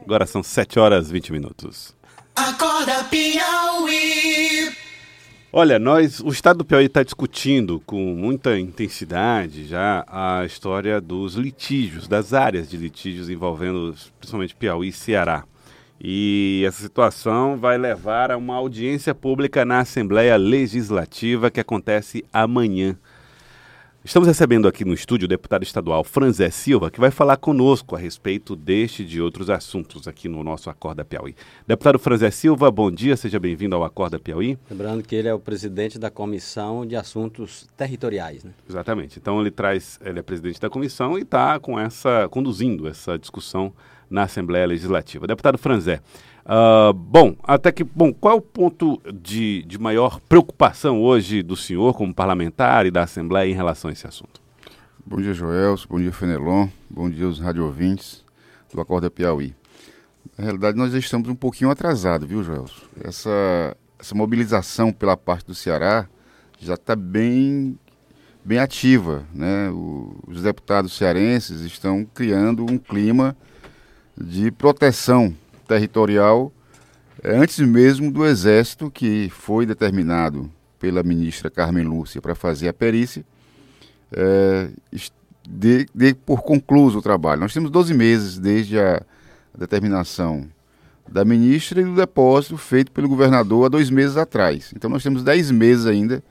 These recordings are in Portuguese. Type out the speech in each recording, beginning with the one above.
Agora são 7 horas e 20 minutos. Acorda Piauí. Olha, nós, o estado do Piauí está discutindo com muita intensidade já a história dos litígios, das áreas de litígios envolvendo principalmente Piauí e Ceará. E essa situação vai levar a uma audiência pública na Assembleia Legislativa que acontece amanhã. Estamos recebendo aqui no estúdio o deputado estadual Franzé Silva, que vai falar conosco a respeito deste e de outros assuntos aqui no nosso Acorda Piauí. Deputado Franzé Silva, bom dia, seja bem-vindo ao Acorda Piauí. Lembrando que ele é o presidente da Comissão de Assuntos Territoriais, né? Exatamente. Então ele traz, ele é presidente da comissão e está com essa, conduzindo essa discussão na Assembleia Legislativa. Deputado Franzé, Uh, bom, até que, bom, qual é o ponto de, de maior preocupação hoje do senhor como parlamentar e da Assembleia em relação a esse assunto? Bom dia, Joelso, bom dia, Fenelon, bom dia aos rádio ouvintes do Acorda Piauí. Na realidade, nós estamos um pouquinho atrasados, viu, Joelso? Essa, essa mobilização pela parte do Ceará já está bem, bem ativa, né? O, os deputados cearenses estão criando um clima de proteção territorial é, antes mesmo do Exército, que foi determinado pela ministra Carmen Lúcia para fazer a perícia, é, de, por concluído o trabalho. Nós temos 12 meses desde a determinação da ministra e do depósito feito pelo governador há dois meses atrás. Então nós temos 10 meses ainda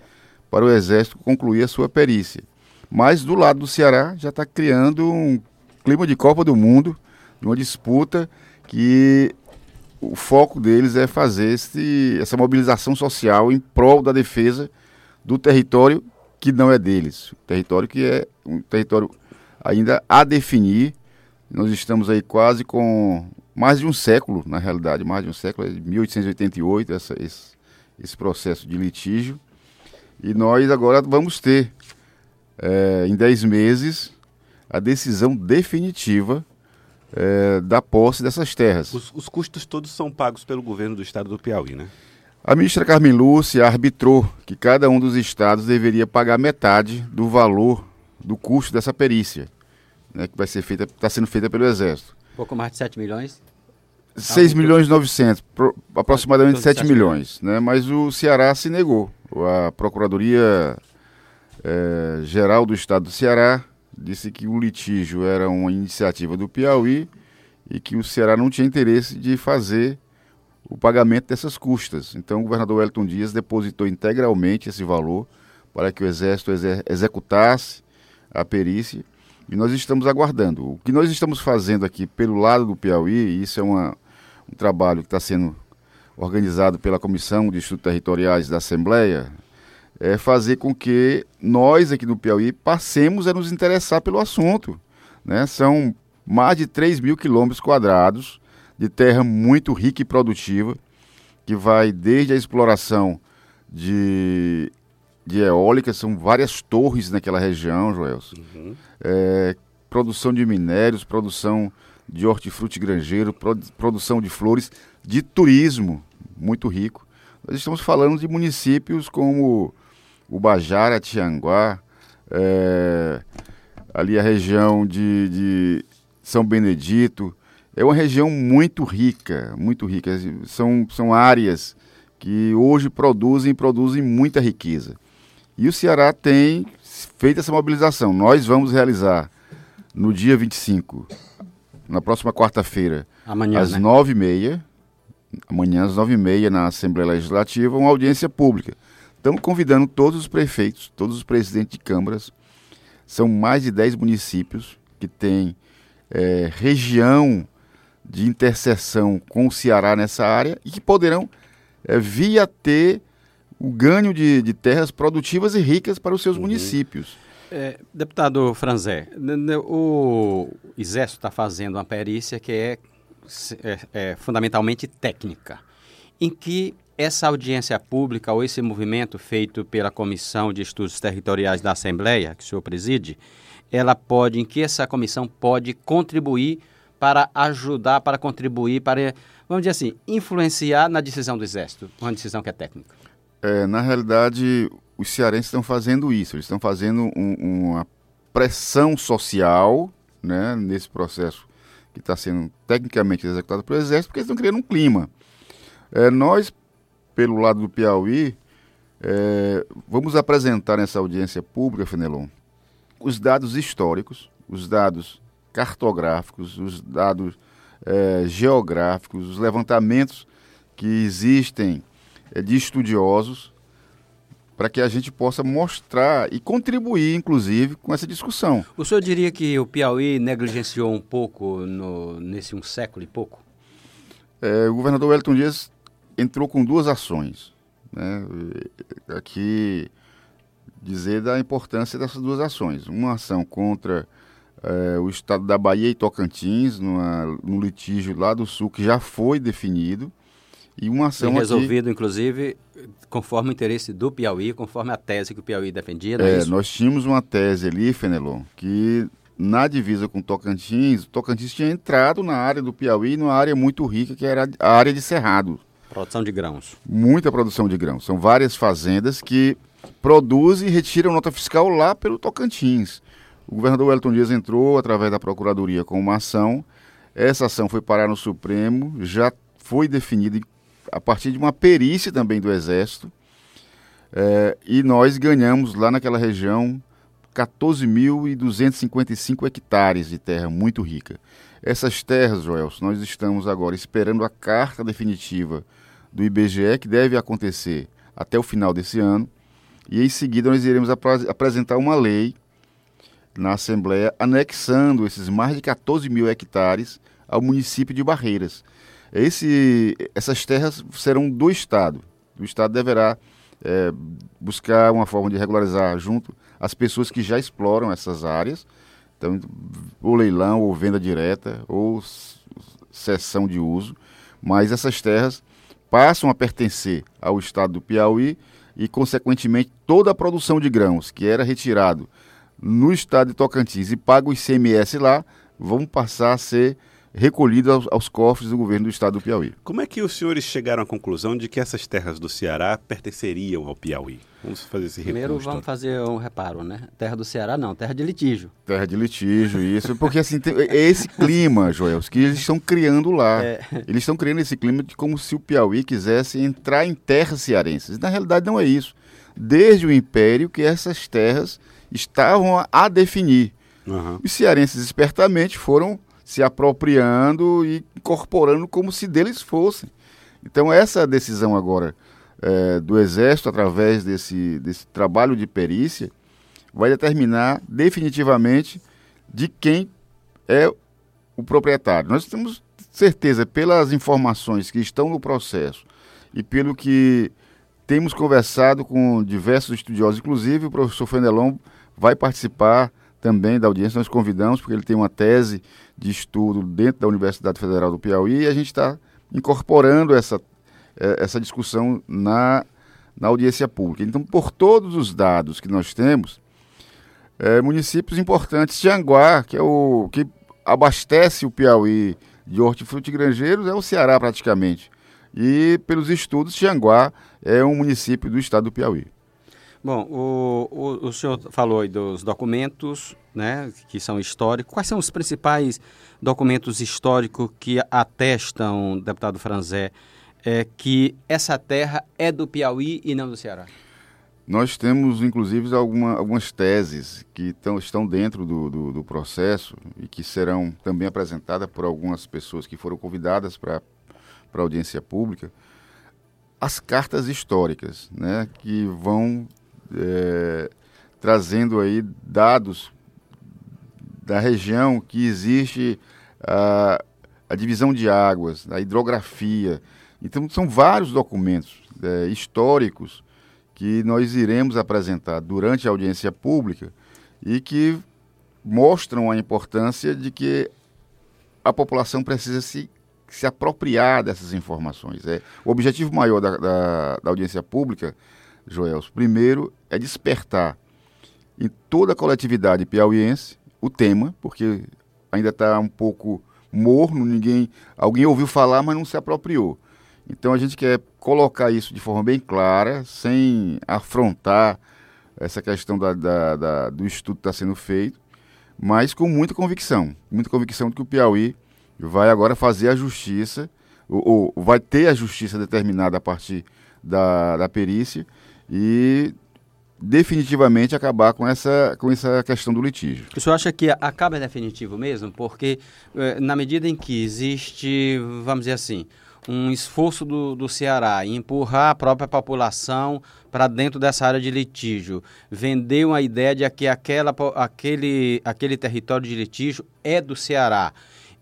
para o Exército concluir a sua perícia. Mas do lado do Ceará já está criando um clima de Copa do Mundo, uma disputa que o foco deles é fazer esse, essa mobilização social em prol da defesa do território que não é deles, território que é um território ainda a definir. Nós estamos aí quase com mais de um século, na realidade, mais de um século, 1888, é essa, esse, esse processo de litígio. E nós agora vamos ter, é, em 10 meses, a decisão definitiva é, da posse dessas terras. Os, os, custos todos são pagos pelo governo do estado do Piauí, né? A ministra Carmen Lúcia arbitrou que cada um dos estados deveria pagar metade do valor do custo dessa perícia, né, que vai ser feita, está sendo feita pelo Exército. Pouco mais de 7 milhões? 6 milhões e 900, pro, aproximadamente 7 milhões, né? Mas o Ceará se negou. A Procuradoria é, Geral do Estado do Ceará disse que o litígio era uma iniciativa do Piauí e que o Ceará não tinha interesse de fazer o pagamento dessas custas. Então o governador Wellington Dias depositou integralmente esse valor para que o Exército executasse a perícia e nós estamos aguardando. O que nós estamos fazendo aqui pelo lado do Piauí, e isso é uma, um trabalho que está sendo organizado pela Comissão de Estudos Territoriais da Assembleia, é fazer com que nós aqui do Piauí passemos a nos interessar pelo assunto. Né? São mais de 3 mil quilômetros quadrados de terra muito rica e produtiva, que vai desde a exploração de, de eólica, são várias torres naquela região, Joelson. Uhum. É, produção de minérios, produção de hortifruti granjeiro, produ produção de flores, de turismo muito rico. Nós estamos falando de municípios como Ubajara, Tianguá, é, ali a região de, de São Benedito. É uma região muito rica, muito rica. São, são áreas que hoje produzem produzem muita riqueza. E o Ceará tem feito essa mobilização. Nós vamos realizar no dia 25, na próxima quarta-feira, às né? nove né? e meia, amanhã às nove e meia na Assembleia Legislativa, uma audiência pública Estamos convidando todos os prefeitos, todos os presidentes de câmaras. São mais de 10 municípios que têm é, região de interseção com o Ceará nessa área e que poderão é, vir a ter o ganho de, de, terras produtivas e ricas para os seus uhum. municípios. É, deputado Franzé, o Exército está fazendo uma perícia que é, é, é fundamentalmente técnica, em que essa audiência pública ou esse movimento feito pela Comissão de Estudos Territoriais da Assembleia, que o senhor preside, ela pode, em que essa comissão pode contribuir para ajudar, para contribuir, para, vamos dizer assim, influenciar na decisão do Exército, uma decisão que é técnica? É, na realidade, os cearenses estão fazendo isso, eles estão fazendo um, uma pressão social né, nesse processo que está sendo tecnicamente executado pelo Exército, porque eles estão criando um clima. É, nós, pelo lado do Piauí, é, vamos apresentar nessa audiência pública, Fenelon, os dados históricos, os dados cartográficos, os dados é, geográficos, os levantamentos que existem é, de estudiosos, para que a gente possa mostrar e contribuir, inclusive, com essa discussão. O senhor diria que o Piauí negligenciou um pouco no, nesse um século e pouco? É, o governador Wellington Dias entrou com duas ações. Né? Aqui dizer da importância dessas duas ações. Uma ação contra é, o estado da Bahia e Tocantins, numa, no litígio lá do Sul, que já foi definido, e uma ação e resolvido, aqui, inclusive, conforme o interesse do Piauí, conforme a tese que o Piauí defendia, é, é? Nós tínhamos uma tese ali, Fenelon, que na divisa com Tocantins, Tocantins tinha entrado na área do Piauí, numa área muito rica, que era a área de Cerrado. Produção de grãos. Muita produção de grãos. São várias fazendas que produzem e retiram nota fiscal lá pelo Tocantins. O governador Wellington Dias entrou através da Procuradoria com uma ação. Essa ação foi parar no Supremo, já foi definida a partir de uma perícia também do Exército. É, e nós ganhamos lá naquela região 14.255 hectares de terra muito rica. Essas terras, Joel, nós estamos agora esperando a carta definitiva do IBGE, que deve acontecer até o final desse ano, e em seguida nós iremos ap apresentar uma lei na Assembleia anexando esses mais de 14 mil hectares ao município de Barreiras. Esse, essas terras serão do Estado. O Estado deverá é, buscar uma forma de regularizar junto as pessoas que já exploram essas áreas, então, ou leilão, ou venda direta, ou cessão de uso, mas essas terras passam a pertencer ao estado do Piauí e, consequentemente, toda a produção de grãos que era retirado no estado de Tocantins e paga o ICMS lá, vão passar a ser recolhido aos, aos, cofres do governo do estado do Piauí. Como é que os senhores chegaram à conclusão de que essas terras do Ceará pertenceriam ao Piauí? Vamos fazer esse Primeiro vamos fazer um reparo, né? Terra do Ceará não, terra de litígio. Terra de litígio, isso. Porque assim, tem, é esse clima, Joel, que eles estão criando lá. É. Eles estão criando esse clima de como se o Piauí quisesse entrar em terras cearenses. Na realidade não é isso. Desde o Império que essas terras estavam a definir. Uhum. Os cearenses espertamente foram se apropriando e incorporando como se deles fossem. Então, essa decisão agora é, do Exército, através desse, desse trabalho de perícia, vai determinar definitivamente de quem é o proprietário. Nós temos certeza, pelas informações que estão no processo e pelo que temos conversado com diversos estudiosos, inclusive o professor Fenelon vai participar também da audiência, nós convidamos, porque ele tem uma tese de estudo dentro da Universidade Federal do Piauí e a gente está incorporando essa, eh, essa discussão na, na audiência pública. Então, por todos os dados que nós temos, é, municípios importantes, Tianguá, que é o que abastece o Piauí de hortifruti granjeiros, é o Ceará praticamente. E pelos estudos, Tianguá é um município do estado do Piauí. Bom, o, o, o senhor falou dos documentos, né, que são históricos. Quais são os principais documentos históricos que atestam, deputado Franzé, é, que essa terra é do Piauí e não do Ceará? Nós temos, inclusive, alguma, algumas teses que tão, estão dentro do, do, do, processo e que serão também apresentadas por algumas pessoas que foram convidadas para a audiência pública. As cartas históricas, né, que vão é, trazendo aí dados da região que existe a, a, divisão de águas, a hidrografia. Então, são vários documentos é, históricos que nós iremos apresentar durante a audiência pública e que mostram a importância de que a população precisa se, se apropriar dessas informações. É, o objetivo maior da, da, da audiência pública Joels. Primeiro é despertar em toda a coletividade piauiense o tema, porque ainda está um pouco morno, ninguém, alguém ouviu falar, mas não se apropriou. Então a gente quer colocar isso de forma bem clara, sem afrontar essa questão da, da, da do estudo que está sendo feito, mas com muita convicção, muita convicção de que o Piauí vai agora fazer a justiça, ou, ou vai ter a justiça determinada a partir da, da perícia e definitivamente acabar com essa, com essa questão do litígio. O senhor acha que acaba definitivo mesmo? Porque eh, na medida em que existe, vamos dizer assim, um esforço do, do Ceará em empurrar a própria população para dentro dessa área de litígio, vender uma ideia de que aquela, aquele, aquele território de litígio é do Ceará.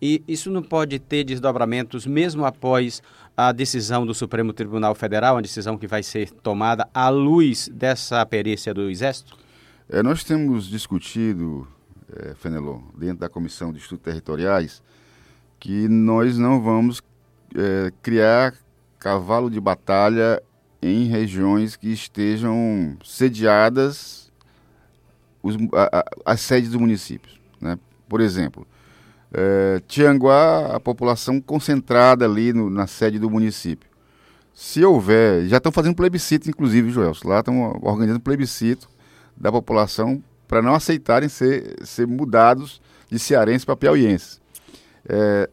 E isso não pode ter desdobramentos mesmo após a decisão do Supremo Tribunal Federal, uma decisão que vai ser tomada à luz dessa perícia do Exército? É, nós temos discutido, é, Fenelon, dentro da Comissão de Estudos Territoriais, que nós não vamos é, criar cavalo de batalha em regiões que estejam sediadas as sedes dos municípios. Né? Por exemplo, é, Tianguá, a população concentrada ali no, na sede do município. Se houver, já estão fazendo plebiscito, inclusive, Joel, lá estão organizando plebiscito da população para não aceitarem ser, ser mudados de cearenses para piauienses. É,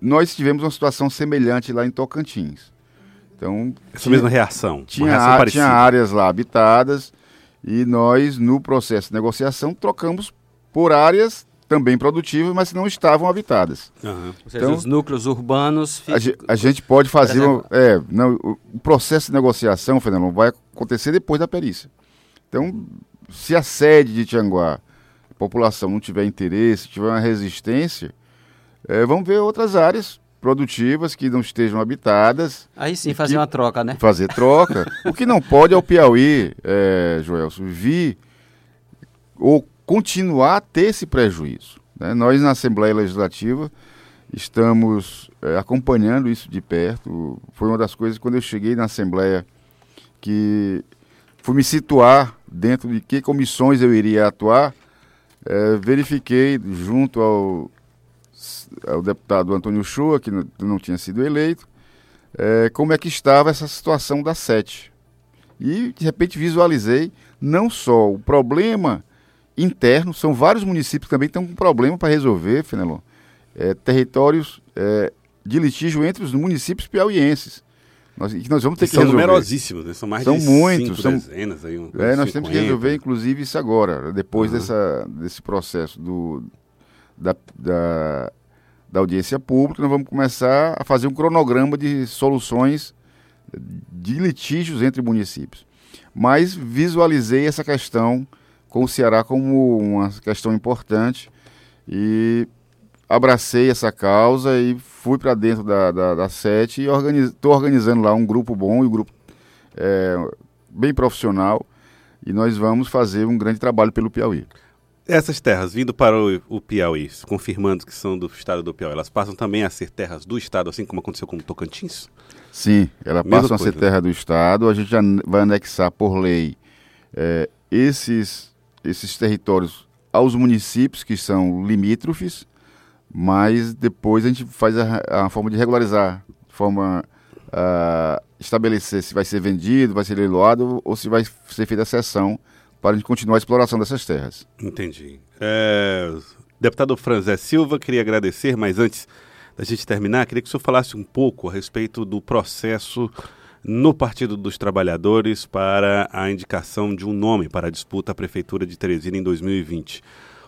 nós tivemos uma situação semelhante lá em Tocantins. Então, Essa tinha, mesma reação. Tinha, reação tinha áreas lá habitadas e nós, no processo de negociação, trocamos por áreas também produtivas, mas não estavam habitadas. Uhum. Ou seja, então, os núcleos urbanos... A, a, gente pode fazer... Exemplo... é, não, o processo de negociação, Fernando, vai acontecer depois da perícia. Então, se a sede de Tianguá, a população não tiver interesse, tiver uma resistência, é, vamos ver outras áreas produtivas que não estejam habitadas. Aí sim, fazer que, uma troca, né? Fazer troca. o que não pode é o Piauí, é, Joelson, vir ou continuar a ter esse prejuízo. Né? Nós, na Assembleia Legislativa, estamos é, acompanhando isso de perto. Foi uma das coisas, quando eu cheguei na Assembleia, que fui me situar dentro de que comissões eu iria atuar, é, verifiquei junto ao o deputado Antônio Chua, que não, tinha sido eleito, é, como é que estava essa situação da sete. E, de repente, visualizei não só o problema interno, são vários municípios que também estão com problema para resolver, Fenelon, é, territórios é, de litígio entre os municípios piauienses. Nós, que nós vamos ter que, que são resolver. numerosíssimos, né? são mais são de muitos, são dezenas. Aí, é, nós 50. temos que resolver, inclusive, isso agora, depois uhum. dessa, desse processo do, da, da da audiência pública, nós vamos começar a fazer um cronograma de soluções de litígios entre municípios. Mas visualizei essa questão com o Ceará como uma questão importante e abracei essa causa e fui para dentro da, da, da SET e estou organiz, organizando lá um grupo bom e um grupo é, bem profissional e nós vamos fazer um grande trabalho pelo Piauí. Essas terras vindo para o, o, Piauí, confirmando que são do estado do Piauí, elas passam também a ser terras do estado, assim como aconteceu com o Tocantins? Sim, elas Mesma passam coisa. a ser terra do estado. A gente já vai anexar por lei é, esses, esses territórios aos municípios que são limítrofes, mas depois a gente faz a, a forma de regularizar, forma a estabelecer se vai ser vendido, vai ser leiloado ou se vai ser feita a cessão para a gente continuar a exploração dessas terras. Entendi. É, deputado Franzé Silva, queria agradecer, mas antes da gente terminar, queria que o senhor falasse um pouco a respeito do processo no Partido dos Trabalhadores para a indicação de um nome para a disputa à Prefeitura de Teresina em 2020.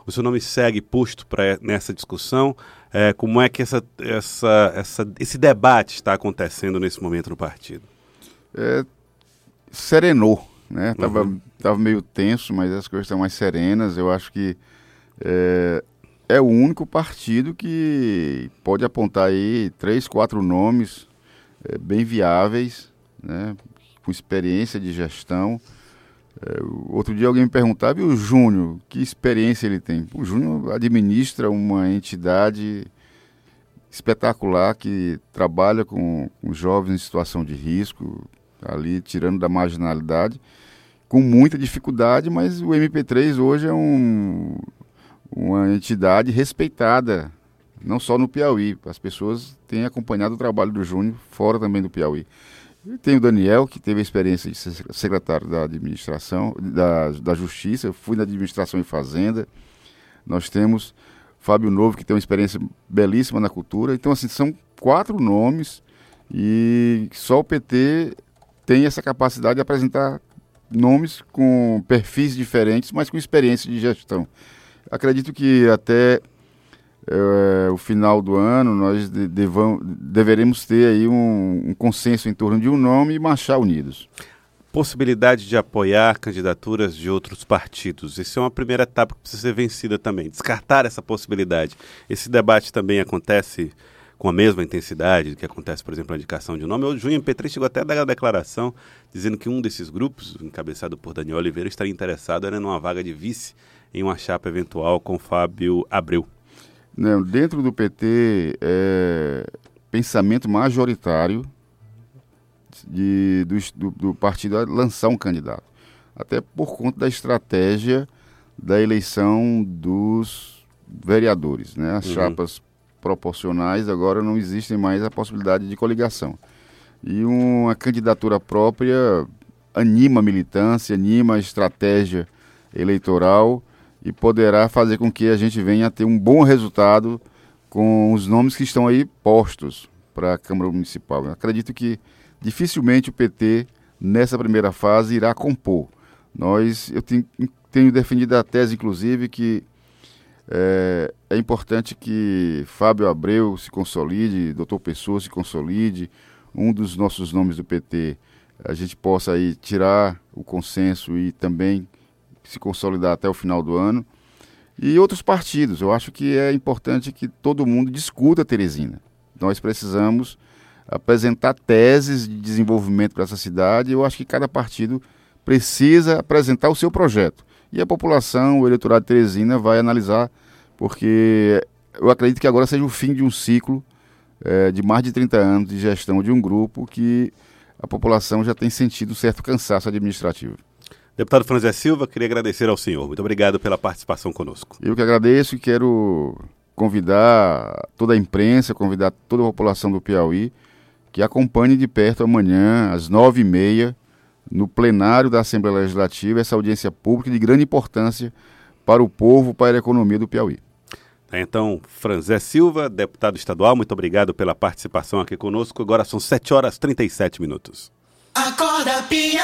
O seu nome segue posto para nessa discussão. É, como é que essa, essa, essa, esse debate está acontecendo nesse momento no partido? É, serenou né? Tava, uhum. tava meio tenso, mas as coisas estão mais serenas. Eu acho que é, é o único partido que pode apontar aí três, quatro nomes é, bem viáveis, né? Com experiência de gestão. É, outro dia alguém me perguntava, e o Júnior, que experiência ele tem? O Júnior administra uma entidade espetacular que trabalha com, com jovens em situação de risco, ali tirando da marginalidade com muita dificuldade, mas o MP3 hoje é um, uma entidade respeitada, não só no Piauí. As pessoas têm acompanhado o trabalho do Júnior fora também do Piauí. E tem o Daniel, que teve a experiência de ser secretário da administração, da, da Justiça, fui na administração e fazenda. Nós temos Fábio Novo, que tem uma experiência belíssima na cultura. Então, assim, são quatro nomes e só o PT tem essa capacidade de apresentar nomes com perfis diferentes, mas com experiência de gestão. Acredito que até é, o final do ano nós de, deveremos ter aí um, um, consenso em torno de um nome e marchar unidos. Possibilidade de apoiar candidaturas de outros partidos. Essa é uma primeira etapa que precisa ser vencida também. Descartar essa possibilidade. Esse debate também acontece com a mesma intensidade que acontece, por exemplo, a indicação de nome. O MP3 chegou até a dar a declaração dizendo que um desses grupos, encabeçado por Daniel Oliveira, estaria interessado era numa vaga de vice em uma chapa eventual com Fábio Abreu. Não, dentro do PT, é, pensamento majoritário de, do, do partido é lançar um candidato. Até por conta da estratégia da eleição dos vereadores. Né? As uhum. chapas proporcionais, agora não existem mais a possibilidade de coligação. E uma candidatura própria anima a militância, anima a estratégia eleitoral e poderá fazer com que a gente venha a ter um bom resultado com os nomes que estão aí postos para a Câmara Municipal. Eu acredito que dificilmente o PT, nessa primeira fase, irá compor. Nós, eu tenho, tenho defendido a tese, inclusive, que é, é, importante que Fábio Abreu se consolide, doutor Pessoa se consolide, um dos nossos nomes do PT, a gente possa aí tirar o consenso e também se consolidar até o final do ano. E outros partidos, eu acho que é importante que todo mundo discuta Teresina. Nós precisamos apresentar teses de desenvolvimento para essa cidade. Eu acho que cada partido precisa apresentar o seu projeto. E a população, o eleitorado de Teresina vai analisar, porque eu acredito que agora seja o fim de um ciclo é, de mais de 30 anos de gestão de um grupo que a população já tem sentido um certo cansaço administrativo. Deputado Franzé Silva, queria agradecer ao senhor. Muito obrigado pela participação conosco. Eu que agradeço e quero convidar toda a imprensa, convidar toda a população do Piauí que acompanhe de perto amanhã, às nove e meia, no plenário da Assembleia Legislativa essa audiência pública de grande importância para o povo, para a economia do Piauí. Tá, então, Franzé Silva, deputado estadual, muito obrigado pela participação aqui conosco. Agora são 7 horas e 37 minutos. Acorda, Piauí.